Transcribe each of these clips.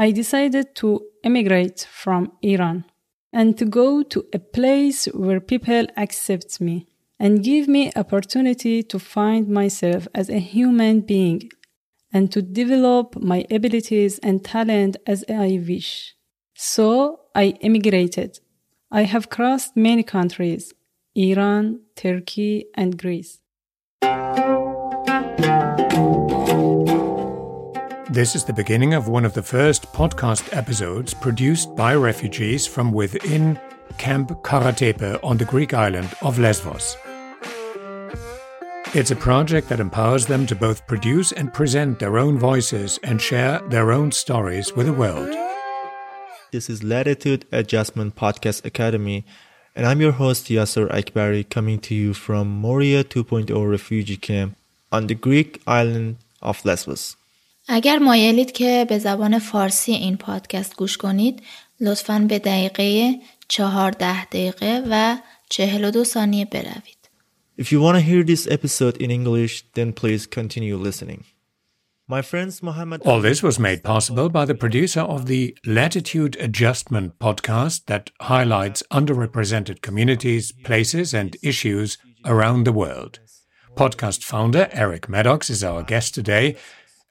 I decided to emigrate from Iran and to go to a place where people accept me and give me opportunity to find myself as a human being and to develop my abilities and talent as I wish. So I emigrated. I have crossed many countries Iran, Turkey, and Greece. This is the beginning of one of the first podcast episodes produced by refugees from within Camp Karatepe on the Greek island of Lesbos. It's a project that empowers them to both produce and present their own voices and share their own stories with the world. This is Latitude Adjustment Podcast Academy, and I'm your host Yasser Akbari coming to you from Moria 2.0 refugee camp on the Greek island of Lesbos. اگر مایلید که به زبان فارسی این پادکست گوش کنید لطفاً به دقیقه چهارده دقیقه و چهل و دو ثانیه بروید. If you want to hear this episode in English, then please continue listening. My friends Mohammed All this was made possible by the producer of the Latitude Adjustment podcast that highlights underrepresented communities, places, and issues around the world. Podcast founder Eric Maddox is our guest today,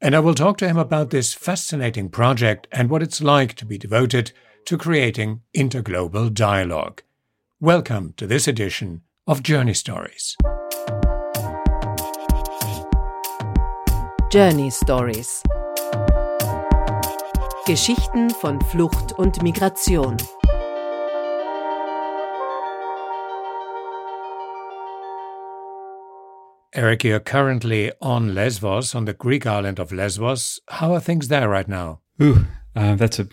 and I will talk to him about this fascinating project and what it's like to be devoted to creating interglobal dialogue. Welcome to this edition of Journey Stories. Journey Stories. Geschichten von Flucht und Migration. Eric, you're currently on Lesbos, on the Greek island of Lesbos. How are things there right now? Ooh, uh, that's a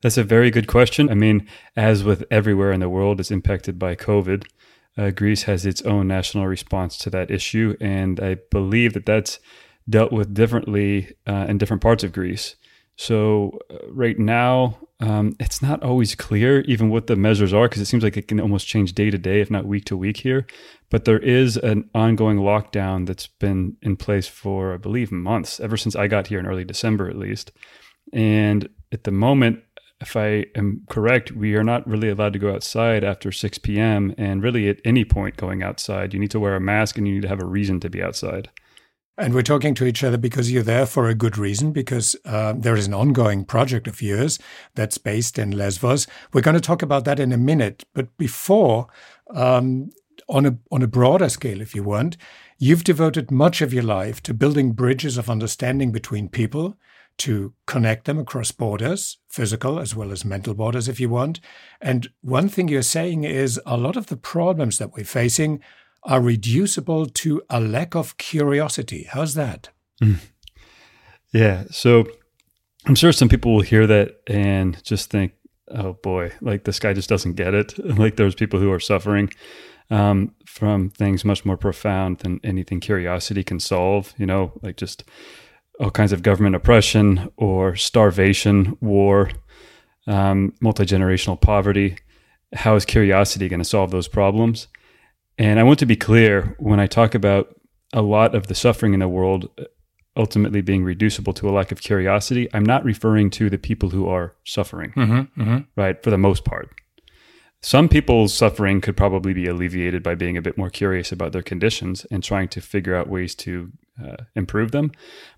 that's a very good question. I mean, as with everywhere in the world, it's impacted by COVID. Uh, Greece has its own national response to that issue, and I believe that that's dealt with differently uh, in different parts of Greece. So uh, right now, um, it's not always clear even what the measures are because it seems like it can almost change day to day, if not week to week here. But there is an ongoing lockdown that's been in place for, I believe, months, ever since I got here in early December at least. And at the moment, if I am correct, we are not really allowed to go outside after 6 p.m. And really, at any point going outside, you need to wear a mask and you need to have a reason to be outside. And we're talking to each other because you're there for a good reason, because uh, there is an ongoing project of yours that's based in Lesbos. We're going to talk about that in a minute. But before, um, on a on a broader scale, if you want, you've devoted much of your life to building bridges of understanding between people, to connect them across borders, physical as well as mental borders, if you want. And one thing you're saying is a lot of the problems that we're facing are reducible to a lack of curiosity. How's that? Mm. Yeah. So I'm sure some people will hear that and just think, oh boy, like this guy just doesn't get it. like there's people who are suffering um, from things much more profound than anything curiosity can solve, you know, like just all kinds of government oppression or starvation, war, um, multi generational poverty. How is curiosity going to solve those problems? And I want to be clear when I talk about a lot of the suffering in the world ultimately being reducible to a lack of curiosity, I'm not referring to the people who are suffering, mm-hmm, mm-hmm. right? For the most part. Some people's suffering could probably be alleviated by being a bit more curious about their conditions and trying to figure out ways to uh, improve them.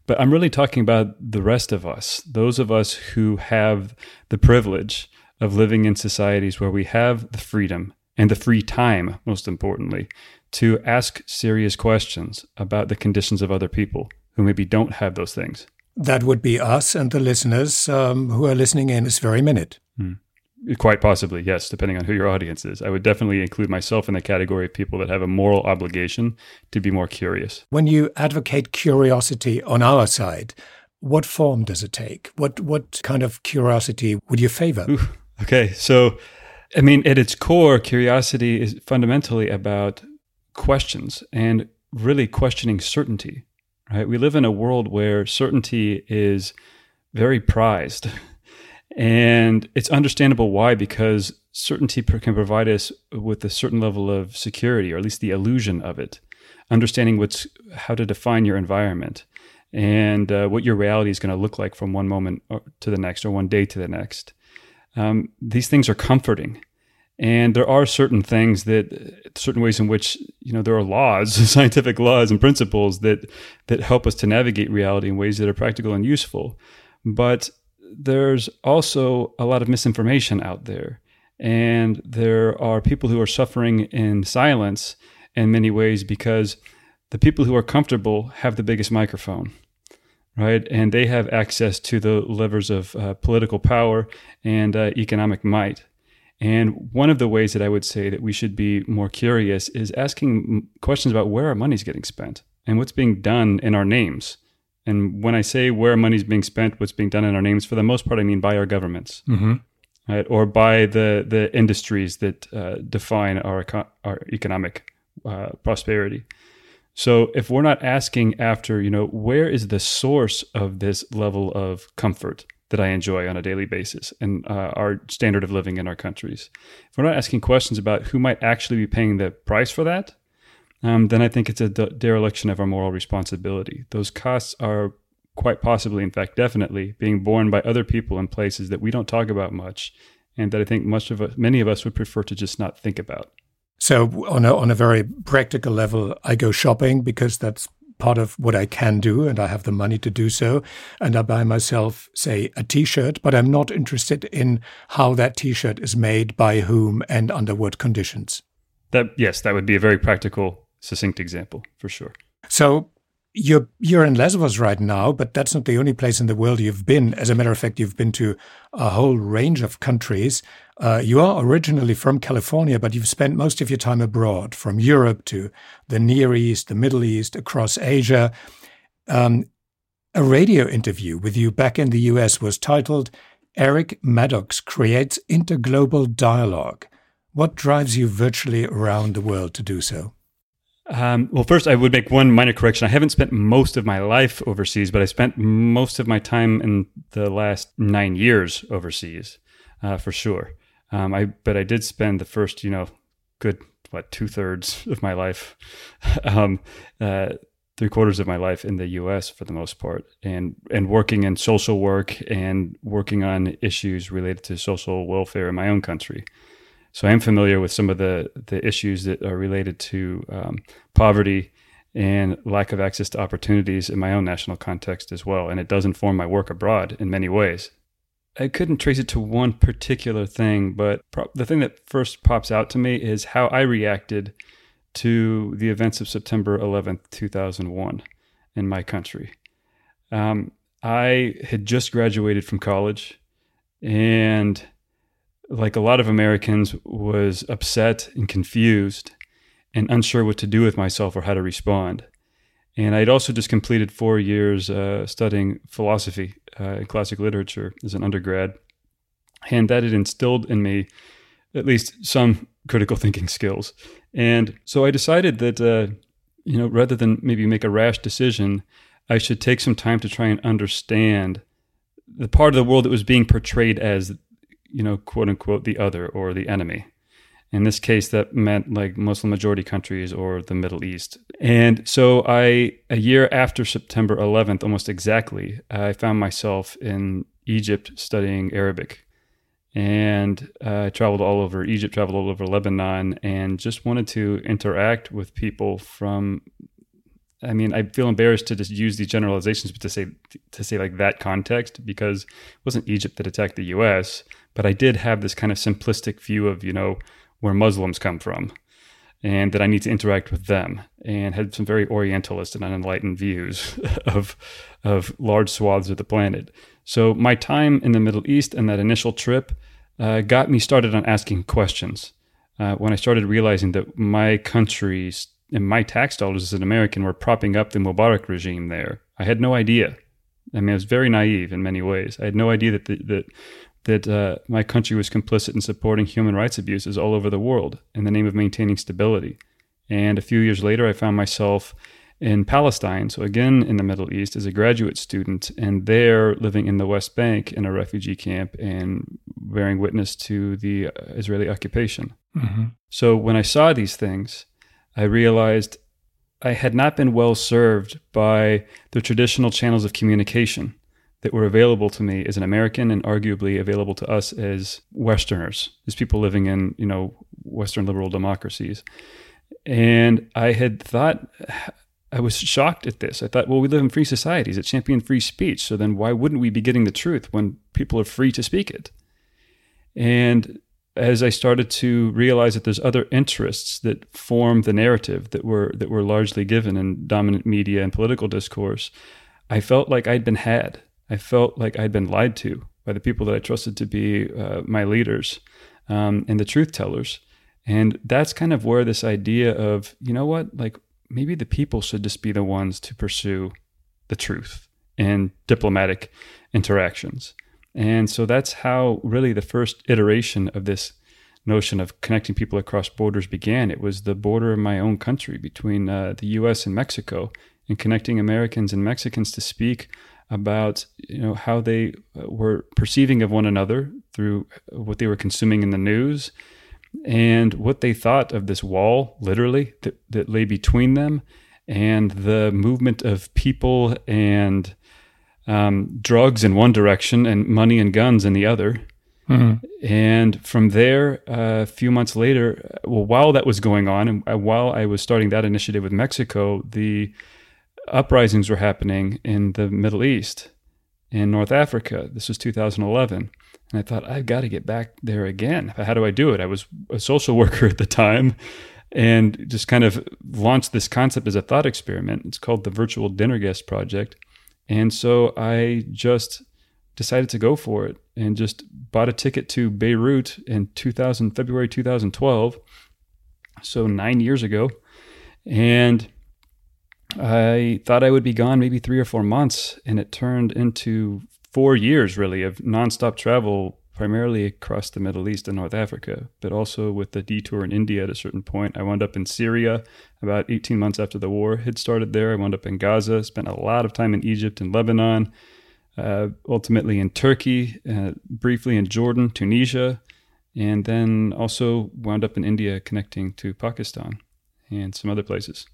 But I'm really talking about the rest of us, those of us who have the privilege of living in societies where we have the freedom and the free time, most importantly, to ask serious questions about the conditions of other people who maybe don't have those things. That would be us and the listeners um, who are listening in this very minute. Hmm. Quite possibly, yes, depending on who your audience is. I would definitely include myself in the category of people that have a moral obligation to be more curious. When you advocate curiosity on our side, what form does it take? What what kind of curiosity would you favor? Ooh, okay, so I mean, at its core, curiosity is fundamentally about questions and really questioning certainty. Right? We live in a world where certainty is very prized. And it's understandable why, because certainty can provide us with a certain level of security, or at least the illusion of it, understanding what's how to define your environment, and uh, what your reality is going to look like from one moment to the next or one day to the next. Um, these things are comforting. And there are certain things that, certain ways in which, you know, there are laws, scientific laws and principles that, that help us to navigate reality in ways that are practical and useful. But there's also a lot of misinformation out there. And there are people who are suffering in silence in many ways because the people who are comfortable have the biggest microphone, right? And they have access to the levers of uh, political power and uh, economic might. And one of the ways that I would say that we should be more curious is asking questions about where our money's getting spent and what's being done in our names. And when I say where money's being spent, what's being done in our names, for the most part, I mean by our governments, mm-hmm. right, or by the the industries that uh, define our our economic uh, prosperity. So if we're not asking after, you know, where is the source of this level of comfort that I enjoy on a daily basis and uh, our standard of living in our countries, if we're not asking questions about who might actually be paying the price for that, um, then I think it's a de- dereliction of our moral responsibility. Those costs are quite possibly, in fact, definitely being borne by other people in places that we don't talk about much, and that I think much of many of us would prefer to just not think about. So, on a, on a very practical level, I go shopping because that's part of what I can do, and I have the money to do so. And I buy myself, say, a t shirt, but I'm not interested in how that t shirt is made, by whom, and under what conditions. That Yes, that would be a very practical, succinct example for sure. So, you're you're in Lesbos right now, but that's not the only place in the world you've been. As a matter of fact, you've been to a whole range of countries. Uh, you are originally from California, but you've spent most of your time abroad, from Europe to the Near East, the Middle East, across Asia. Um, a radio interview with you back in the US was titled "Eric Maddox Creates Interglobal Dialogue." What drives you virtually around the world to do so? Um, well, first, I would make one minor correction. I haven't spent most of my life overseas, but I spent most of my time in the last nine years overseas, uh, for sure. Um, I but I did spend the first, you know, good what two thirds of my life, um, uh, three quarters of my life in the U.S. for the most part, and and working in social work and working on issues related to social welfare in my own country. So I am familiar with some of the the issues that are related to um, poverty and lack of access to opportunities in my own national context as well, and it does inform my work abroad in many ways. I couldn't trace it to one particular thing, but pro- the thing that first pops out to me is how I reacted to the events of September 11th, 2001, in my country. Um, I had just graduated from college and like a lot of Americans, was upset and confused and unsure what to do with myself or how to respond. And I'd also just completed four years uh, studying philosophy uh, and classic literature as an undergrad. And that had instilled in me at least some critical thinking skills. And so I decided that, uh, you know, rather than maybe make a rash decision, I should take some time to try and understand the part of the world that was being portrayed as you know, quote unquote, the other or the enemy. In this case, that meant like Muslim majority countries or the Middle East. And so I, a year after September 11th, almost exactly, I found myself in Egypt studying Arabic. And uh, I traveled all over Egypt, traveled all over Lebanon, and just wanted to interact with people from I mean, I feel embarrassed to just use these generalizations, but to say to say like that context because it wasn't Egypt that attacked the U.S., but I did have this kind of simplistic view of you know where Muslims come from, and that I need to interact with them, and had some very Orientalist and unenlightened views of of large swaths of the planet. So my time in the Middle East and that initial trip uh, got me started on asking questions. Uh, when I started realizing that my country's and my tax dollars as an American were propping up the Mubarak regime there. I had no idea. I mean, I was very naive in many ways. I had no idea that the, that that uh, my country was complicit in supporting human rights abuses all over the world in the name of maintaining stability. And a few years later, I found myself in Palestine, so again in the Middle East, as a graduate student, and there living in the West Bank in a refugee camp and bearing witness to the uh, Israeli occupation. Mm-hmm. So when I saw these things, I realized I had not been well served by the traditional channels of communication that were available to me as an American and arguably available to us as Westerners, as people living in, you know, Western liberal democracies. And I had thought, I was shocked at this. I thought, well, we live in free societies that champion free speech. So then why wouldn't we be getting the truth when people are free to speak it? And as I started to realize that there's other interests that form the narrative that were that were largely given in dominant media and political discourse, I felt like I'd been had I felt like I'd been lied to by the people that I trusted to be uh, my leaders um, and the truth tellers. And that's kind of where this idea of, you know what, like maybe the people should just be the ones to pursue the truth in diplomatic interactions. And so that's how really the first iteration of this notion of connecting people across borders began. It was the border of my own country between uh, the US and Mexico and connecting Americans and Mexicans to speak about you know how they uh, were perceiving of one another through what they were consuming in the news and what they thought of this wall literally that, that lay between them and the movement of people and um, drugs in one direction and money and guns in the other mm-hmm. and from there uh, a few months later well while that was going on and uh, while i was starting that initiative with mexico the uprisings were happening in the Middle East, in North Africa. This was 2011. And I thought, I've got to get back there again. How do I do it? I was a social worker at the time and just kind of launched this concept as a thought experiment. It's called the Virtual Dinner Guest Project. And so I just decided to go for it and just bought a ticket to Beirut in 2000, February 2012. So nine years ago. And I thought I would be gone maybe three or four months, and it turned into four years really of nonstop travel, primarily across the Middle East and North Africa, but also with the detour in India at a certain point. I wound up in Syria about 18 months after the war had started there. I wound up in Gaza, spent a lot of time in Egypt and Lebanon, uh, ultimately in Turkey, uh, briefly in Jordan, Tunisia, and then also wound up in India connecting to Pakistan and some other places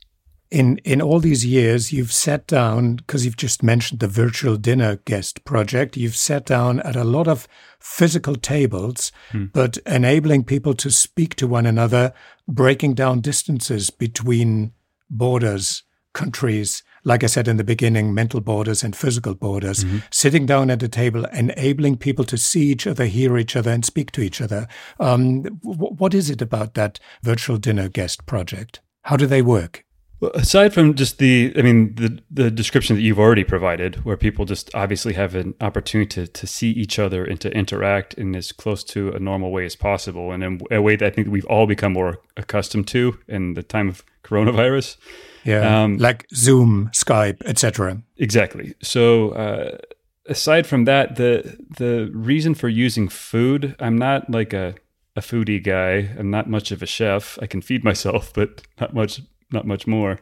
in in all these years you've sat down because you've just mentioned the virtual dinner guest project you've sat down at a lot of physical tables hmm. but enabling people to speak to one another breaking down distances between borders countries like i said in the beginning mental borders and physical borders mm-hmm. sitting down at a table enabling people to see each other hear each other and speak to each other um, w- what is it about that virtual dinner guest project how do they work well, aside from just the, I mean, the the description that you've already provided, where people just obviously have an opportunity to, to see each other and to interact in as close to a normal way as possible, and in a way that I think we've all become more accustomed to in the time of coronavirus. Yeah, um, like Zoom, Skype, etc. Exactly. So, uh, aside from that, the the reason for using food, I'm not like a a foodie guy. I'm not much of a chef. I can feed myself, but not much not much more.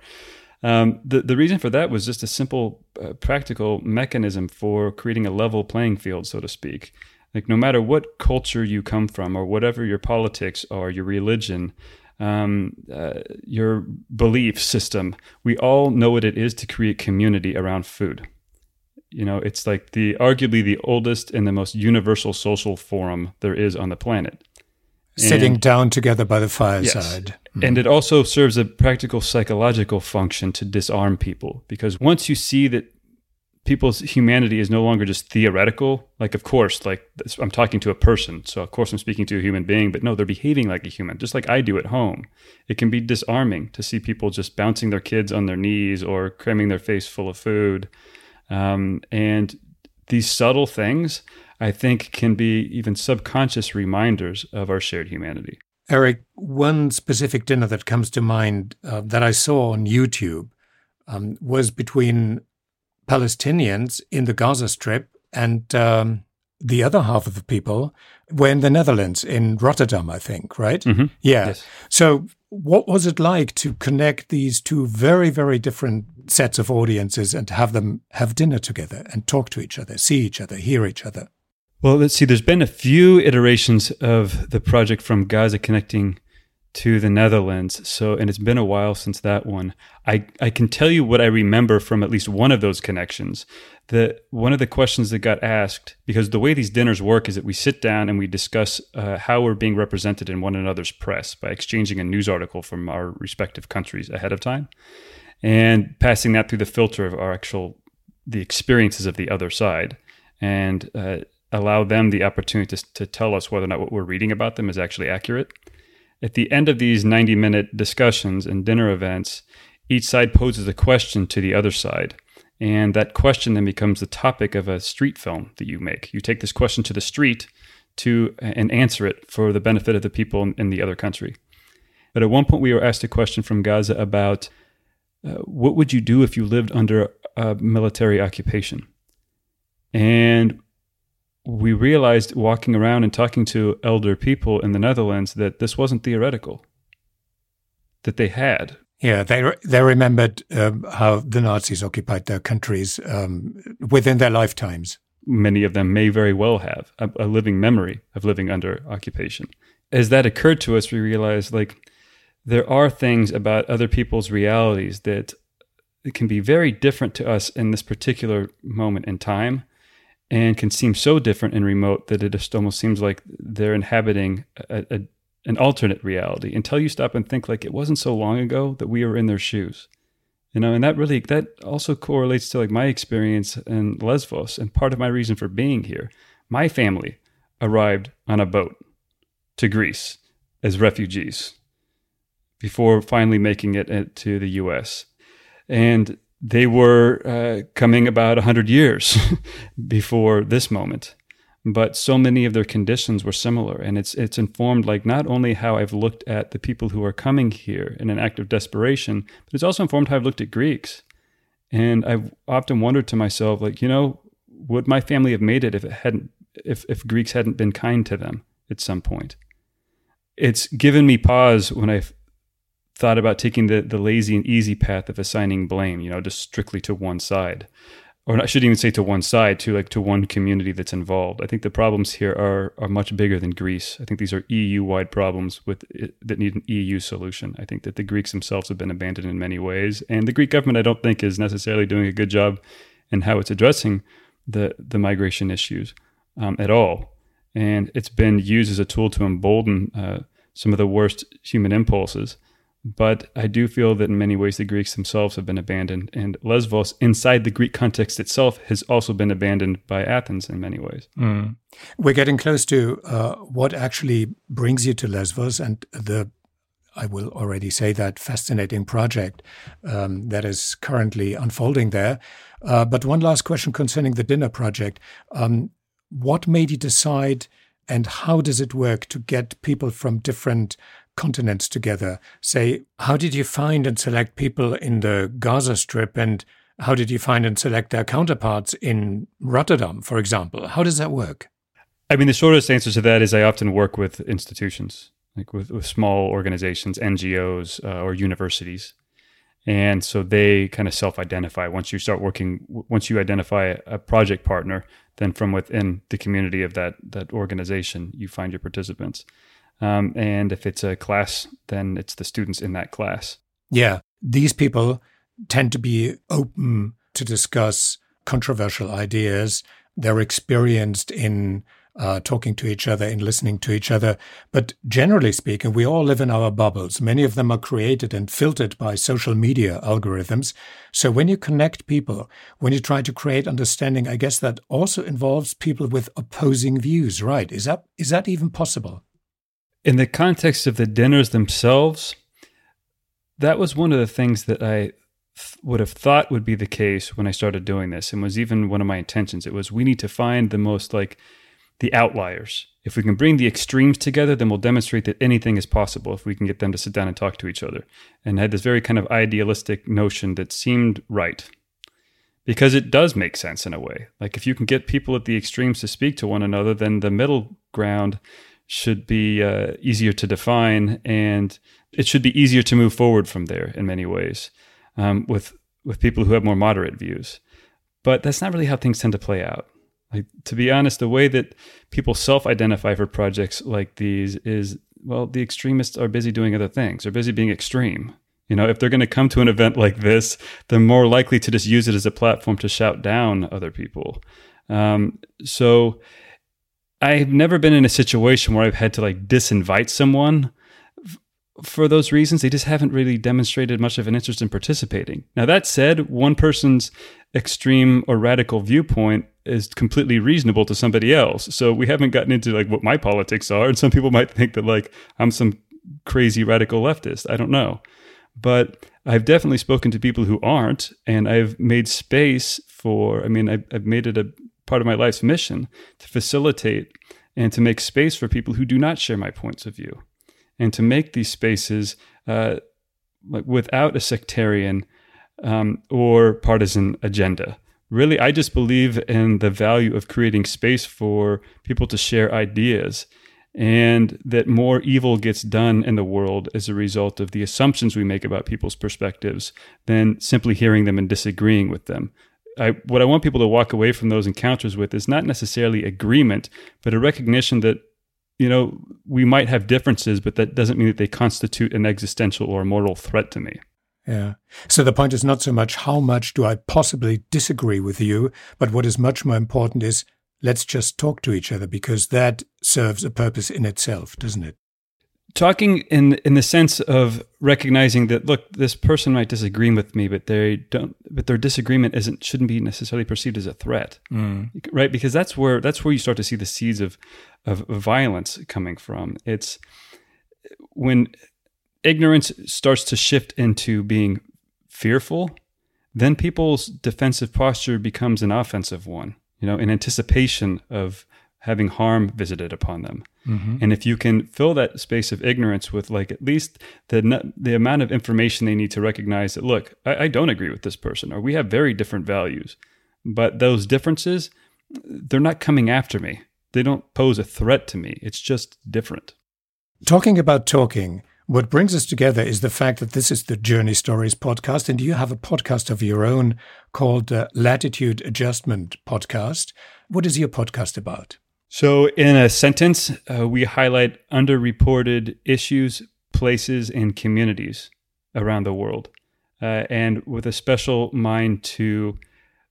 Um, the the reason for that was just a simple, uh, practical mechanism for creating a level playing field, so to speak. Like no matter what culture you come from, or whatever your politics are, your religion, um, uh, your belief system, we all know what it is to create community around food. You know, it's like the arguably the oldest and the most universal social forum there is on the planet. Sitting and, down together by the fireside. Yes. Mm-hmm. And it also serves a practical psychological function to disarm people because once you see that people's humanity is no longer just theoretical, like, of course, like I'm talking to a person. So, of course, I'm speaking to a human being, but no, they're behaving like a human, just like I do at home. It can be disarming to see people just bouncing their kids on their knees or cramming their face full of food. Um, and these subtle things, I think, can be even subconscious reminders of our shared humanity. Eric, one specific dinner that comes to mind uh, that I saw on YouTube um, was between Palestinians in the Gaza Strip and um, the other half of the people were in the Netherlands, in Rotterdam, I think, right? Mm-hmm. Yeah. Yes. So, what was it like to connect these two very, very different sets of audiences and have them have dinner together and talk to each other, see each other, hear each other? Well, let's see. There's been a few iterations of the project from Gaza connecting to the Netherlands. So, and it's been a while since that one. I, I can tell you what I remember from at least one of those connections. The one of the questions that got asked, because the way these dinners work is that we sit down and we discuss uh, how we're being represented in one another's press by exchanging a news article from our respective countries ahead of time, and passing that through the filter of our actual the experiences of the other side, and uh, allow them the opportunity to, to tell us whether or not what we're reading about them is actually accurate. At the end of these 90 minute discussions and dinner events, each side poses a question to the other side. And that question then becomes the topic of a street film that you make. You take this question to the street to and answer it for the benefit of the people in, in the other country. But at one point, we were asked a question from Gaza about uh, what would you do if you lived under a military occupation? And we realized walking around and talking to elder people in the Netherlands that this wasn't theoretical, that they had. Yeah, they re- they remembered um, how the Nazis occupied their countries um, within their lifetimes. Many of them may very well have a, a living memory of living under occupation. As that occurred to us, we realized like there are things about other people's realities that can be very different to us in this particular moment in time and can seem so different and remote that it just almost seems like they're inhabiting a, a, an alternate reality until you stop and think like it wasn't so long ago that we were in their shoes. You know and that really that also correlates to like my experience in lesbos and part of my reason for being here. My family arrived on a boat to greece as refugees before finally making it to the us and they were uh, coming about 100 years before this moment. But so many of their conditions were similar and it's it's informed like not only how I've looked at the people who are coming here in an act of desperation but it's also informed how I've looked at Greeks. And I've often wondered to myself like you know would my family have made it if it hadn't if if Greeks hadn't been kind to them at some point? It's given me pause when I've thought about taking the, the lazy and easy path of assigning blame, you know, just strictly to one side. Or I shouldn't even say to one side, to like to one community that's involved. I think the problems here are are much bigger than Greece. I think these are EU wide problems with that need an EU solution. I think that the Greeks themselves have been abandoned in many ways, and the Greek government I don't think is necessarily doing a good job in how it's addressing the the migration issues um, at all. And it's been used as a tool to embolden uh, some of the worst human impulses but I do feel that in many ways the Greeks themselves have been abandoned, and Lesbos, inside the Greek context itself, has also been abandoned by Athens in many ways. Mm. We're getting close to uh, what actually brings you to Lesbos and the, I will already say that, fascinating project um, that is currently unfolding there. Uh, but one last question concerning the dinner project. Um, what made you decide? and how does it work to get people from different continents together. Say, how did you find and select people in the Gaza Strip and how did you find and select their counterparts in Rotterdam, for example? How does that work? I mean, the shortest answer to that is I often work with institutions, like with, with small organizations, NGOs, uh, or universities. And so they kind of self identify. Once you start working, once you identify a project partner, then from within the community of that, that organization, you find your participants. Um, and if it's a class, then it's the students in that class. Yeah. These people tend to be open to discuss controversial ideas. They're experienced in uh, talking to each other, in listening to each other. But generally speaking, we all live in our bubbles. Many of them are created and filtered by social media algorithms. So when you connect people, when you try to create understanding, I guess that also involves people with opposing views, right? Is that is that even possible? In the context of the dinners themselves, that was one of the things that I th- would have thought would be the case when I started doing this, and was even one of my intentions. It was we need to find the most like the outliers. If we can bring the extremes together, then we'll demonstrate that anything is possible if we can get them to sit down and talk to each other. And I had this very kind of idealistic notion that seemed right. Because it does make sense in a way. Like if you can get people at the extremes to speak to one another, then the middle ground should be uh, easier to define, and it should be easier to move forward from there in many ways um, with with people who have more moderate views. But that's not really how things tend to play out. Like to be honest, the way that people self-identify for projects like these is well, the extremists are busy doing other things. They're busy being extreme. You know, if they're going to come to an event like this, they're more likely to just use it as a platform to shout down other people. Um, so I've never been in a situation where I've had to like disinvite someone for those reasons, they just haven't really demonstrated much of an interest in participating. Now, that said, one person's extreme or radical viewpoint is completely reasonable to somebody else. So we haven't gotten into like what my politics are. And some people might think that like I'm some crazy radical leftist. I don't know. But I've definitely spoken to people who aren't, and I've made space for, I mean, I've, I've made it a part of my life's mission to facilitate and to make space for people who do not share my points of view and to make these spaces uh, like without a sectarian um, or partisan agenda. Really, I just believe in the value of creating space for people to share ideas and that more evil gets done in the world as a result of the assumptions we make about people's perspectives than simply hearing them and disagreeing with them. I, what I want people to walk away from those encounters with is not necessarily agreement, but a recognition that you know, we might have differences, but that doesn't mean that they constitute an existential or moral threat to me. Yeah. So the point is not so much how much do I possibly disagree with you, but what is much more important is let's just talk to each other because that serves a purpose in itself, doesn't it? Talking in in the sense of recognizing that look this person might disagree with me but they don't but their disagreement isn't shouldn't be necessarily perceived as a threat. Mm. right? Because that's where that's where you start to see the seeds of of violence coming from. It's when ignorance starts to shift into being fearful then people's defensive posture becomes an offensive one you know in anticipation of having harm visited upon them. Mm-hmm. And if you can fill that space of ignorance with like at least the the amount of information they need to recognize that look, I, I don't agree with this person, or we have very different values, but those differences, they're not coming after me. They don't pose a threat to me. It's just different. Talking about talking, what brings us together is the fact that this is the Journey Stories podcast, and you have a podcast of your own called uh, Latitude Adjustment Podcast. What is your podcast about? So, in a sentence, uh, we highlight underreported issues, places, and communities around the world, uh, and with a special mind to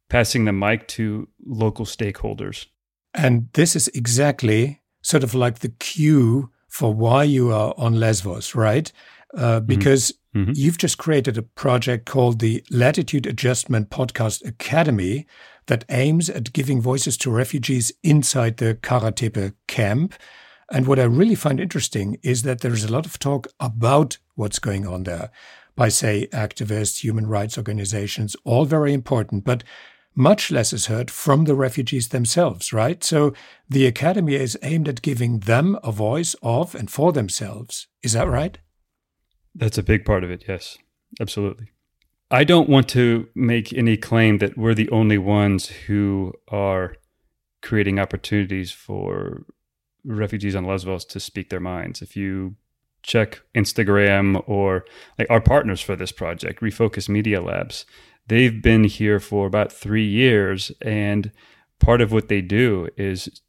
passing the mic to local stakeholders. And this is exactly sort of like the cue for why you are on Lesvos, right? Uh, mm-hmm. because mm-hmm. you've just created a project called the Latitude Adjustment Podcast Academy, that aims at giving voices to refugees inside the Kara Tepe camp. And what I really find interesting is that there is a lot of talk about what's going on there by, say, activists, human rights organizations, all very important, but much less is heard from the refugees themselves, right? So the academy is aimed at giving them a voice of and for themselves. Is that right? That's a big part of it, yes, absolutely. I don't want to make any claim that we're the only ones who are creating opportunities for refugees on Lesbos to speak their minds. If you check Instagram or like our partners for this project, Refocus Media Labs, they've been here for about three years. And part of what they do is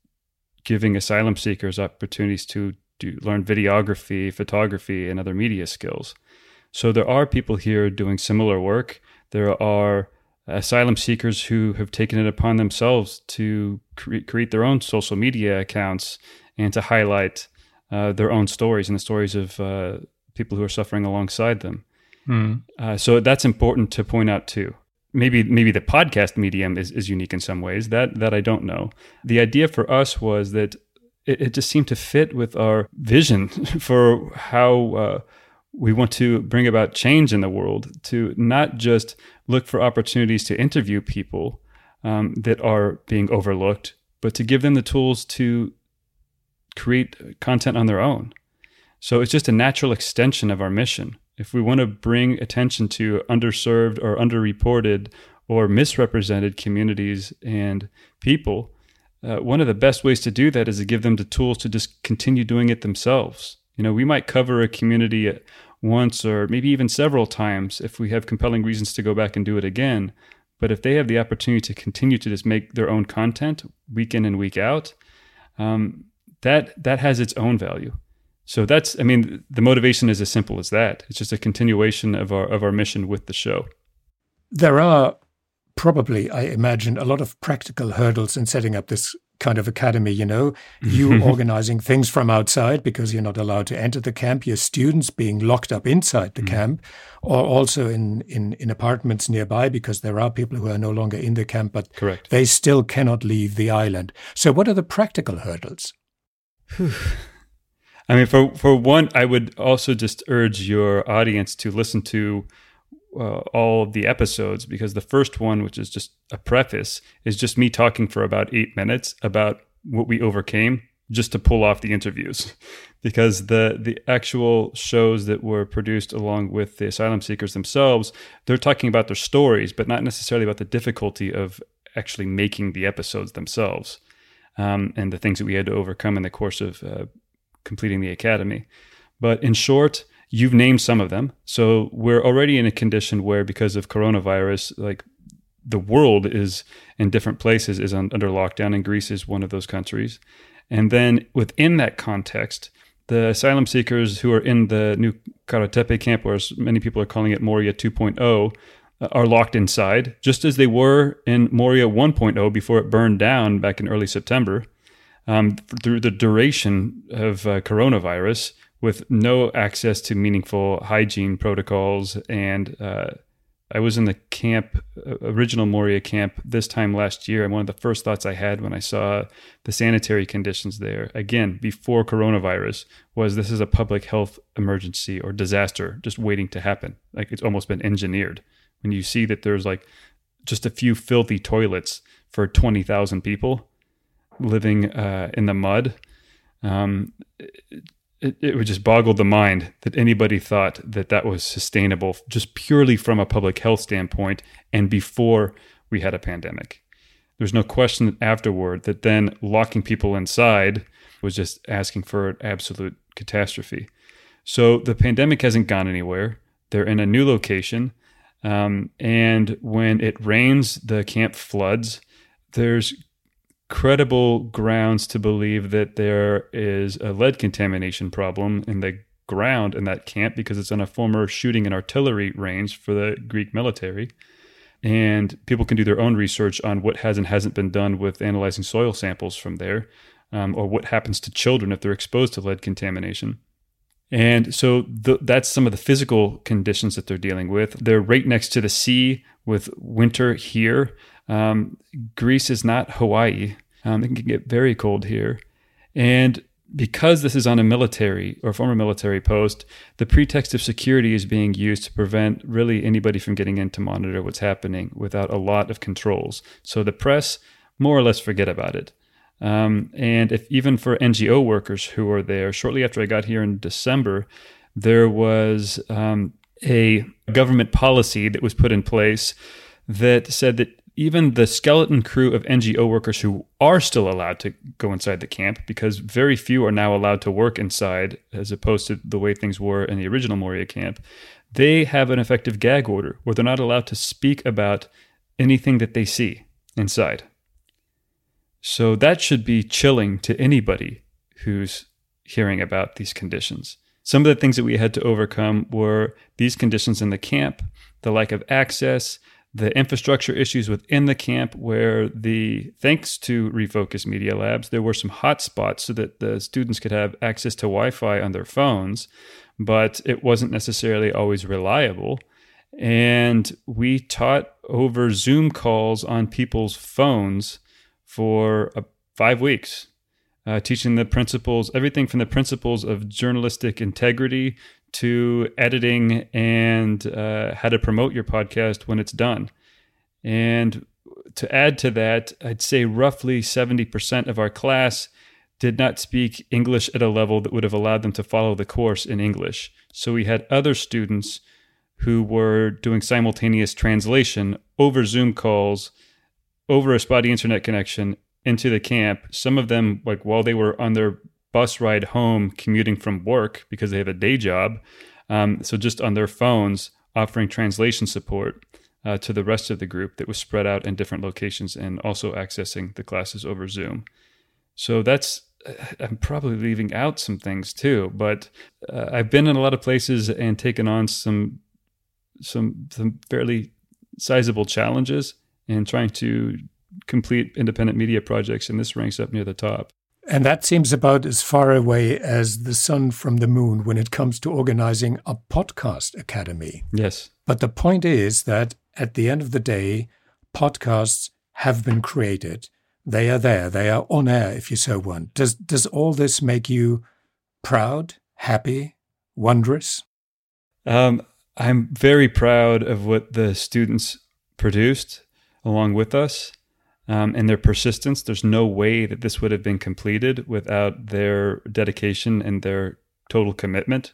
giving asylum seekers opportunities to do, learn videography, photography, and other media skills. So there are people here doing similar work. There are asylum seekers who have taken it upon themselves to cre- create their own social media accounts and to highlight uh, their own stories and the stories of uh, people who are suffering alongside them. Mm. Uh, so that's important to point out too. Maybe maybe the podcast medium is, is unique in some ways. That that I don't know. The idea for us was that it, it just seemed to fit with our vision for how uh, we want to bring about change in the world to not just look for opportunities to interview people um, that are being overlooked, but to give them the tools to create content on their own. So it's just a natural extension of our mission. If we want to bring attention to underserved or underreported or misrepresented communities and people, uh, one of the best ways to do that is to give them the tools to just continue doing it themselves. You know, we might cover a community once or maybe even several times if we have compelling reasons to go back and do it again. But if they have the opportunity to continue to just make their own content week in and week out, um, that that has its own value. So that's, I mean, the motivation is as simple as that. It's just a continuation of our of our mission with the show. There are probably, I imagine, a lot of practical hurdles in setting up this kind of academy, you know, you organizing things from outside because you're not allowed to enter the camp, your students being locked up inside the mm. camp, or also in, in, in apartments nearby because there are people who are no longer in the camp, but Correct. they still cannot leave the island. So what are the practical hurdles? I mean, for, for one, I would also just urge your audience to listen to uh, all the episodes because the first one, which is just a preface, is just me talking for about eight minutes about what we overcame just to pull off the interviews. Because the the actual shows that were produced along with the asylum seekers themselves they're talking about their stories but not necessarily about the difficulty of actually making the episodes themselves um, and the things that we had to overcome in the course of uh, completing the academy. But in short You've named some of them. So we're already in a condition where, because of coronavirus, like the world is in different places is under lockdown, and Greece is one of those countries. And then within that context, the asylum seekers who are in the new Karatepe camp, or as many people are calling it Moria 2.0, uh, are locked inside, just as they were in Moria 1.0 before it burned down back in early September. Um, through the duration of uh, coronavirus, with no access to meaningful hygiene protocols. And uh, I was in the camp, uh, original Moria camp, this time last year. And one of the first thoughts I had when I saw the sanitary conditions there, again, before coronavirus, was this is a public health emergency or disaster just waiting to happen. Like it's almost been engineered. When you see that there's like just a few filthy toilets for 20,000 people living uh, in the mud. Um, it, it would just boggle the mind that anybody thought that that was sustainable just purely from a public health standpoint and before we had a pandemic. There's no question afterward that then locking people inside was just asking for an absolute catastrophe. So the pandemic hasn't gone anywhere. They're in a new location. Um, and when it rains, the camp floods. There's credible grounds to believe that there is a lead contamination problem in the ground in that camp because it's on a former shooting and artillery range for the Greek military. And people can do their own research on what has and hasn't been done with analyzing soil samples from there, um, or what happens to children if they're exposed to lead contamination. And so th- that's some of the physical conditions that they're dealing with. They're right next to the sea with winter here. Um, Greece is not Hawaii. Um, it can get very cold here. And because this is on a military or former military post, the pretext of security is being used to prevent really anybody from getting in to monitor what's happening without a lot of controls. So the press more or less forget about it. Um, and if even for NGO workers who are there, shortly after I got here in December, there was um, a government policy that was put in place that said that even the skeleton crew of NGO workers who are still allowed to go inside the camp, because very few are now allowed to work inside as opposed to the way things were in the original Moria camp, they have an effective gag order where they're not allowed to speak about anything that they see inside. So that should be chilling to anybody who's hearing about these conditions. Some of the things that we had to overcome were these conditions in the camp, the lack of access, the infrastructure issues within the camp where the thanks to refocus media labs there were some hotspots so that the students could have access to wi-fi on their phones but it wasn't necessarily always reliable. And we taught over zoom calls on people's phones for uh, five weeks uh, teaching the principles everything from the principles of journalistic integrity to editing and uh, how to promote your podcast when it's done. And to add to that, I'd say roughly 70% of our class did not speak English at a level that would have allowed them to follow the course in English. So we had other students who were doing simultaneous translation over Zoom calls, over a spotty internet connection into the camp. Some of them, like while they were on their bus ride home commuting from work because they have a day job. Um, so just on their phones, offering translation support uh, to the rest of the group that was spread out in different locations and also accessing the classes over Zoom. So that's I'm probably leaving out some things too, but uh, I've been in a lot of places and taken on some some some fairly sizable challenges in trying to complete independent media projects, and this ranks up near the top. And that seems about as far away as the sun from the moon when it comes to organizing a podcast academy. Yes. But the point is that at the end of the day, podcasts have been created. They are there. They are on air, if you so want. Does does all this make you proud, happy, wondrous? Um, I'm very proud of what the students produced along with us um, and their persistence. There's no way that this would have been completed without their dedication and their total commitment.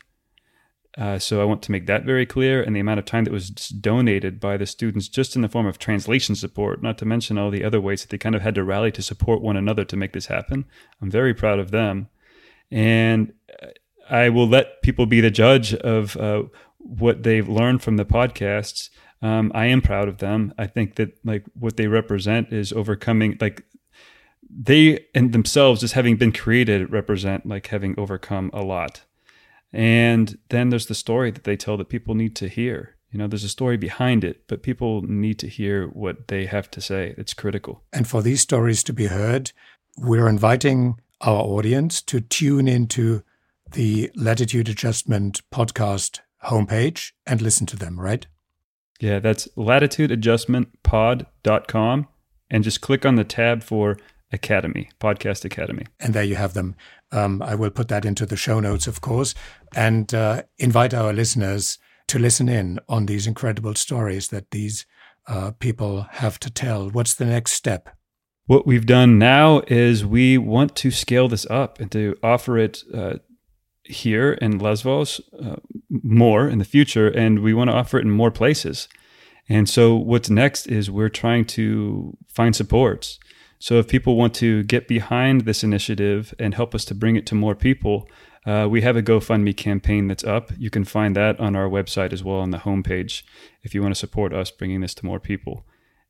Uh, so I want to make that very clear, and the amount of time that was donated by the students, just in the form of translation support, not to mention all the other ways that they kind of had to rally to support one another to make this happen. I'm very proud of them, and I will let people be the judge of uh, what they've learned from the podcasts um, I am proud of them. I think that like what they represent is overcoming like they and themselves just having been created represent like having overcome a lot. And then there's the story that they tell that people need to hear. You know, there's a story behind it, but people need to hear what they have to say. It's critical. And for these stories to be heard, we're inviting our audience to tune into the Latitude Adjustment podcast homepage and listen to them, right? Yeah, that's latitudeadjustmentpod.com and just click on the tab for Academy, Podcast Academy. And there you have them. Um, I will put that into the show notes, of course, and uh, invite our listeners to listen in on these incredible stories that these uh, people have to tell. What's the next step? What we've done now is we want to scale this up and to offer it uh, here in Lesvos uh, more in the future, and we want to offer it in more places. And so, what's next is we're trying to find supports. So, if people want to get behind this initiative and help us to bring it to more people, uh, we have a GoFundMe campaign that's up. You can find that on our website as well on the homepage if you want to support us bringing this to more people.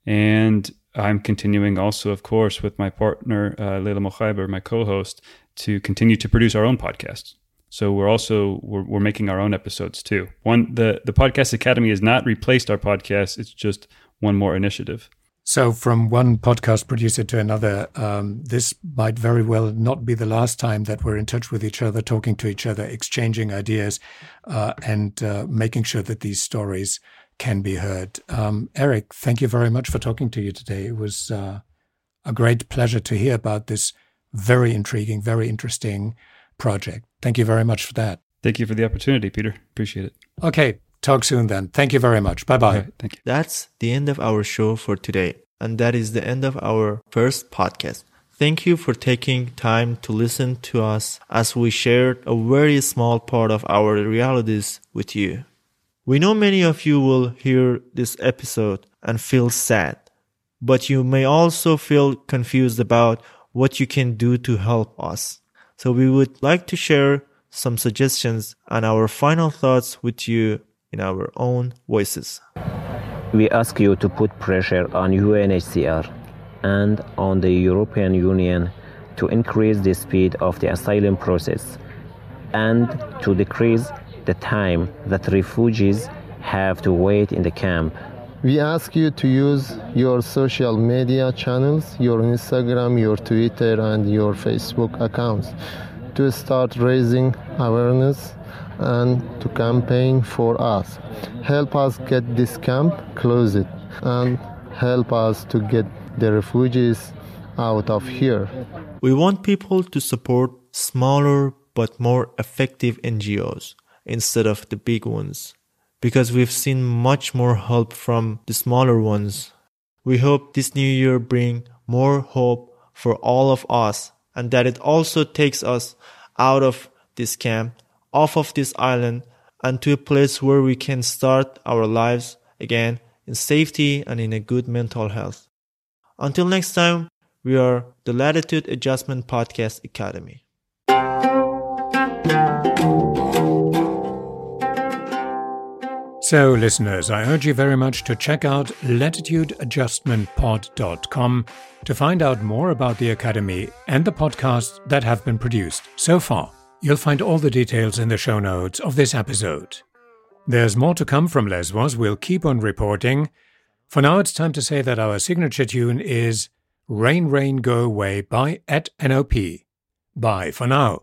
And I'm continuing also, of course, with my partner, uh, Leila Mokhaiber, my co host, to continue to produce our own podcasts. So we're also we're, we're making our own episodes too. One the the podcast academy has not replaced our podcast. It's just one more initiative. So from one podcast producer to another, um, this might very well not be the last time that we're in touch with each other, talking to each other, exchanging ideas, uh, and uh, making sure that these stories can be heard. Um, Eric, thank you very much for talking to you today. It was uh, a great pleasure to hear about this very intriguing, very interesting project. Thank you very much for that. Thank you for the opportunity, Peter. Appreciate it. Okay, talk soon then. Thank you very much. Bye bye. Right, thank you. That's the end of our show for today. And that is the end of our first podcast. Thank you for taking time to listen to us as we shared a very small part of our realities with you. We know many of you will hear this episode and feel sad, but you may also feel confused about what you can do to help us. So we would like to share some suggestions and our final thoughts with you in our own voices. We ask you to put pressure on UNHCR and on the European Union to increase the speed of the asylum process and to decrease the time that refugees have to wait in the camp. We ask you to use your social media channels, your Instagram, your Twitter, and your Facebook accounts to start raising awareness and to campaign for us. Help us get this camp closed and help us to get the refugees out of here. We want people to support smaller but more effective NGOs instead of the big ones because we've seen much more help from the smaller ones. We hope this new year bring more hope for all of us and that it also takes us out of this camp, off of this island and to a place where we can start our lives again in safety and in a good mental health. Until next time, we are the Latitude Adjustment Podcast Academy. So, listeners, I urge you very much to check out latitudeadjustmentpod.com to find out more about the Academy and the podcasts that have been produced so far. You'll find all the details in the show notes of this episode. There's more to come from Lesvos. We'll keep on reporting. For now, it's time to say that our signature tune is Rain, Rain, Go Away by at NOP. Bye for now.